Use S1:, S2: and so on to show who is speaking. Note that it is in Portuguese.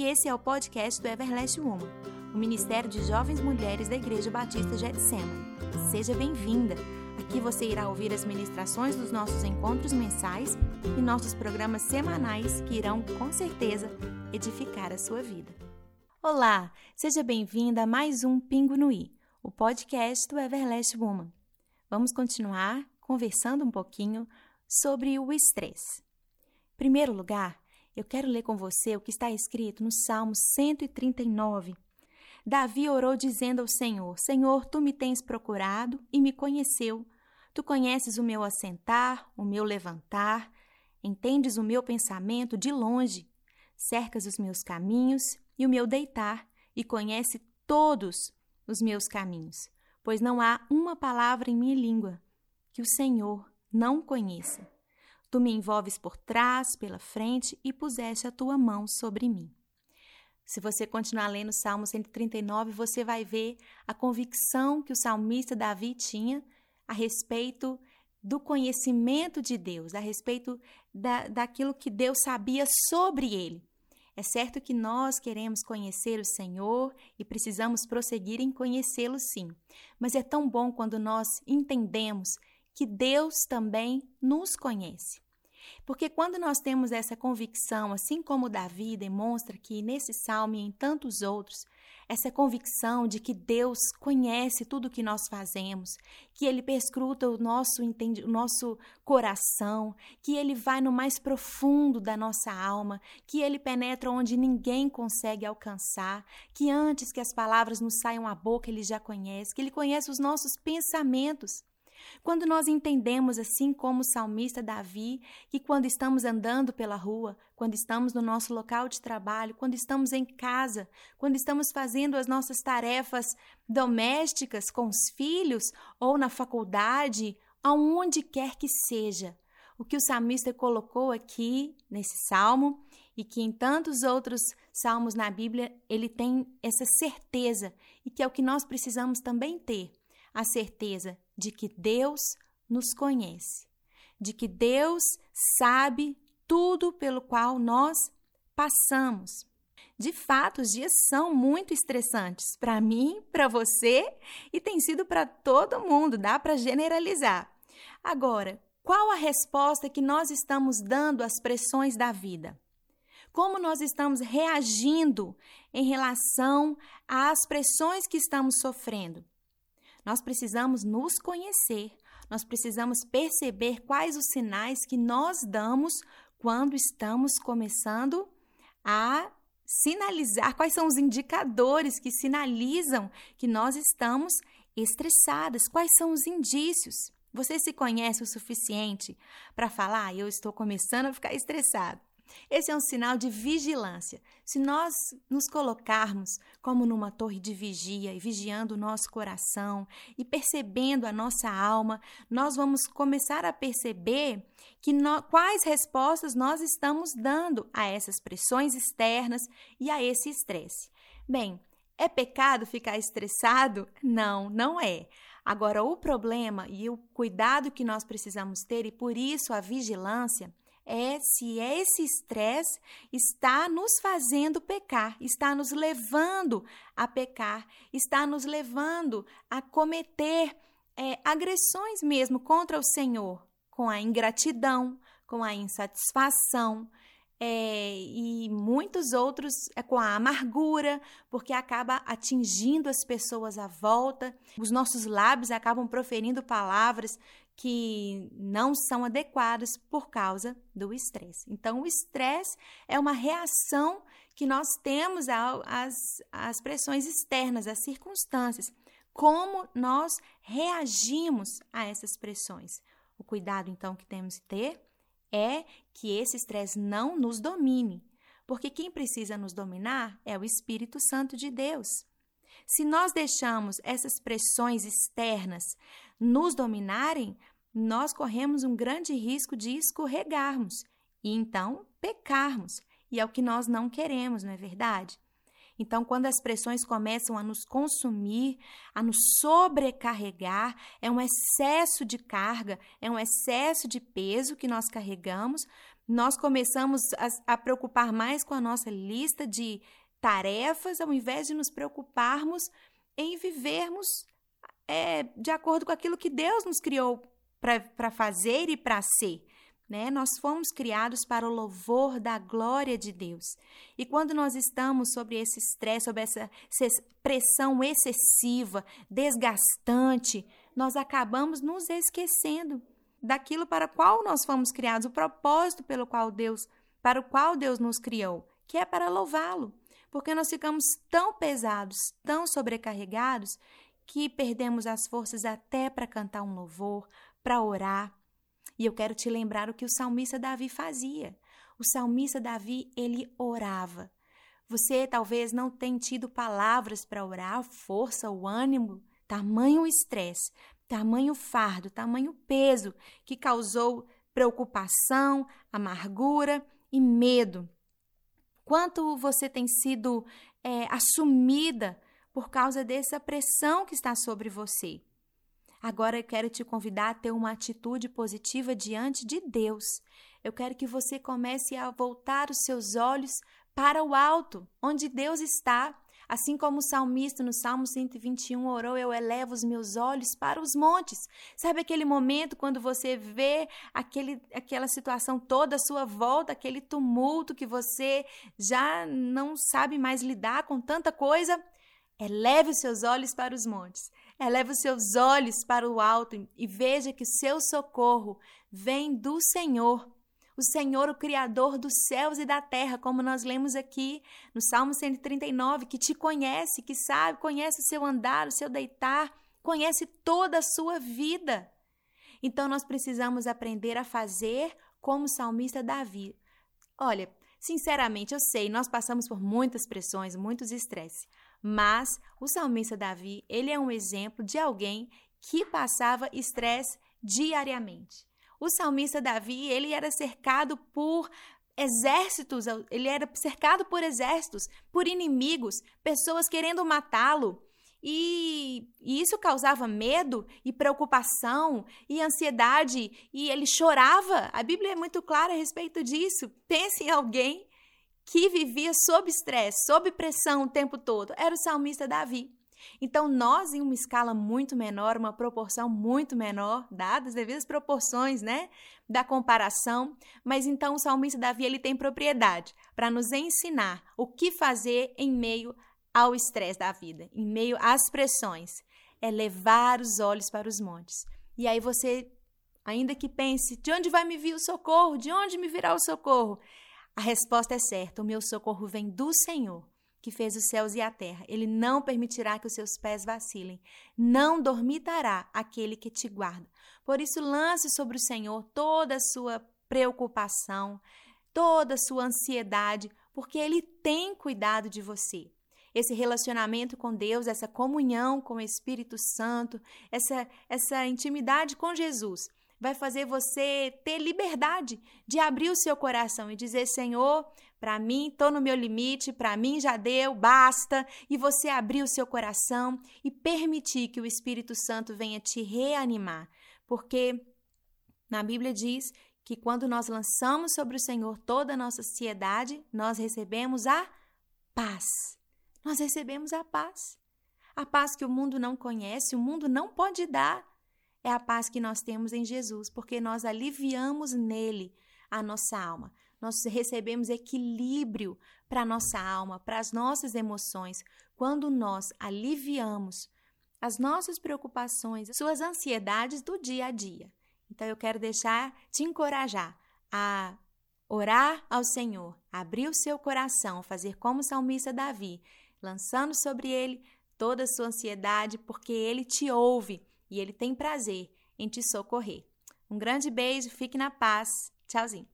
S1: e esse é o podcast do Everlast Woman, o Ministério de Jovens Mulheres da Igreja Batista Getsemane. Seja bem-vinda! Aqui você irá ouvir as ministrações dos nossos encontros mensais e nossos programas semanais que irão, com certeza, edificar a sua vida. Olá, seja bem-vinda a mais um Pingo no I, o podcast do Everlast Woman. Vamos continuar conversando um pouquinho sobre o estresse. Em primeiro lugar, eu quero ler com você o que está escrito no Salmo 139. Davi orou dizendo ao Senhor: Senhor, tu me tens procurado e me conheceu. Tu conheces o meu assentar, o meu levantar, entendes o meu pensamento de longe, cercas os meus caminhos e o meu deitar, e conhece todos os meus caminhos, pois não há uma palavra em minha língua que o Senhor não conheça. Tu me envolves por trás, pela frente e puseste a tua mão sobre mim. Se você continuar lendo o Salmo 139, você vai ver a convicção que o salmista Davi tinha a respeito do conhecimento de Deus, a respeito da, daquilo que Deus sabia sobre ele. É certo que nós queremos conhecer o Senhor e precisamos prosseguir em conhecê-lo sim, mas é tão bom quando nós entendemos que Deus também nos conhece. Porque quando nós temos essa convicção, assim como Davi demonstra que nesse salmo e em tantos outros, essa convicção de que Deus conhece tudo o que nós fazemos, que Ele perscruta o nosso, o nosso coração, que Ele vai no mais profundo da nossa alma, que Ele penetra onde ninguém consegue alcançar, que antes que as palavras nos saiam à boca, Ele já conhece, que Ele conhece os nossos pensamentos. Quando nós entendemos, assim como o salmista Davi, que quando estamos andando pela rua, quando estamos no nosso local de trabalho, quando estamos em casa, quando estamos fazendo as nossas tarefas domésticas com os filhos ou na faculdade, aonde quer que seja, o que o salmista colocou aqui nesse salmo e que em tantos outros salmos na Bíblia ele tem essa certeza e que é o que nós precisamos também ter a certeza de que Deus nos conhece, de que Deus sabe tudo pelo qual nós passamos. De fato, os dias são muito estressantes para mim, para você e tem sido para todo mundo, dá para generalizar. Agora, qual a resposta que nós estamos dando às pressões da vida? Como nós estamos reagindo em relação às pressões que estamos sofrendo? Nós precisamos nos conhecer, nós precisamos perceber quais os sinais que nós damos quando estamos começando a sinalizar, quais são os indicadores que sinalizam que nós estamos estressadas, quais são os indícios. Você se conhece o suficiente para falar, ah, eu estou começando a ficar estressado. Esse é um sinal de vigilância. Se nós nos colocarmos como numa torre de vigia e vigiando o nosso coração e percebendo a nossa alma, nós vamos começar a perceber que quais respostas nós estamos dando a essas pressões externas e a esse estresse. Bem, é pecado ficar estressado? Não, não é. Agora, o problema e o cuidado que nós precisamos ter, e por isso a vigilância, é se esse estresse está nos fazendo pecar, está nos levando a pecar, está nos levando a cometer é, agressões mesmo contra o Senhor, com a ingratidão, com a insatisfação. É, e muitos outros é com a amargura, porque acaba atingindo as pessoas à volta, os nossos lábios acabam proferindo palavras que não são adequadas por causa do estresse. Então, o estresse é uma reação que nós temos às, às pressões externas, às circunstâncias. Como nós reagimos a essas pressões? O cuidado, então, que temos que ter é que esse estresse não nos domine, porque quem precisa nos dominar é o Espírito Santo de Deus. Se nós deixamos essas pressões externas nos dominarem, nós corremos um grande risco de escorregarmos e então pecarmos. E é o que nós não queremos, não é verdade? Então, quando as pressões começam a nos consumir, a nos sobrecarregar, é um excesso de carga, é um excesso de peso que nós carregamos, nós começamos a, a preocupar mais com a nossa lista de tarefas, ao invés de nos preocuparmos em vivermos é, de acordo com aquilo que Deus nos criou para fazer e para ser. Né? Nós fomos criados para o louvor da glória de Deus. E quando nós estamos sobre esse estresse, sobre essa, essa pressão excessiva, desgastante, nós acabamos nos esquecendo daquilo para qual nós fomos criados, o propósito pelo qual Deus, para o qual Deus nos criou, que é para louvá-lo. Porque nós ficamos tão pesados, tão sobrecarregados, que perdemos as forças até para cantar um louvor, para orar. E eu quero te lembrar o que o salmista Davi fazia. O salmista Davi, ele orava. Você talvez não tenha tido palavras para orar, força, o ânimo, tamanho estresse, tamanho fardo, tamanho peso que causou preocupação, amargura e medo. Quanto você tem sido é, assumida por causa dessa pressão que está sobre você. Agora eu quero te convidar a ter uma atitude positiva diante de Deus. Eu quero que você comece a voltar os seus olhos para o alto, onde Deus está, Assim como o salmista no Salmo 121 orou, eu elevo os meus olhos para os montes. Sabe aquele momento quando você vê aquele, aquela situação toda à sua volta, aquele tumulto que você já não sabe mais lidar com tanta coisa? Eleve os seus olhos para os montes. Eleve os seus olhos para o alto e veja que seu socorro vem do Senhor o Senhor, o Criador dos céus e da terra, como nós lemos aqui no Salmo 139, que te conhece, que sabe, conhece o seu andar, o seu deitar, conhece toda a sua vida. Então nós precisamos aprender a fazer como o salmista Davi. Olha, sinceramente, eu sei, nós passamos por muitas pressões, muitos estresses, mas o salmista Davi, ele é um exemplo de alguém que passava estresse diariamente. O salmista Davi, ele era cercado por exércitos, ele era cercado por exércitos, por inimigos, pessoas querendo matá-lo. E, e, isso causava medo e preocupação e ansiedade, e ele chorava. A Bíblia é muito clara a respeito disso. Pense em alguém que vivia sob estresse, sob pressão o tempo todo. Era o salmista Davi. Então, nós, em uma escala muito menor, uma proporção muito menor, dadas as devidas proporções, né, da comparação, mas então o salmista Davi ele tem propriedade para nos ensinar o que fazer em meio ao estresse da vida, em meio às pressões. É levar os olhos para os montes. E aí você, ainda que pense, de onde vai me vir o socorro? De onde me virá o socorro? A resposta é certa: o meu socorro vem do Senhor que fez os céus e a terra. Ele não permitirá que os seus pés vacilem. Não dormitará aquele que te guarda. Por isso, lance sobre o Senhor toda a sua preocupação, toda a sua ansiedade, porque Ele tem cuidado de você. Esse relacionamento com Deus, essa comunhão com o Espírito Santo, essa, essa intimidade com Jesus, vai fazer você ter liberdade de abrir o seu coração e dizer: Senhor, para mim, estou no meu limite, para mim já deu, basta. E você abrir o seu coração e permitir que o Espírito Santo venha te reanimar. Porque na Bíblia diz que quando nós lançamos sobre o Senhor toda a nossa ansiedade, nós recebemos a paz. Nós recebemos a paz. A paz que o mundo não conhece, o mundo não pode dar. É a paz que nós temos em Jesus, porque nós aliviamos nele a nossa alma. Nós recebemos equilíbrio para a nossa alma, para as nossas emoções, quando nós aliviamos as nossas preocupações, suas ansiedades do dia a dia. Então eu quero deixar te encorajar a orar ao Senhor, abrir o seu coração, fazer como o salmista Davi, lançando sobre ele toda a sua ansiedade, porque ele te ouve e ele tem prazer em te socorrer. Um grande beijo, fique na paz. Tchauzinho.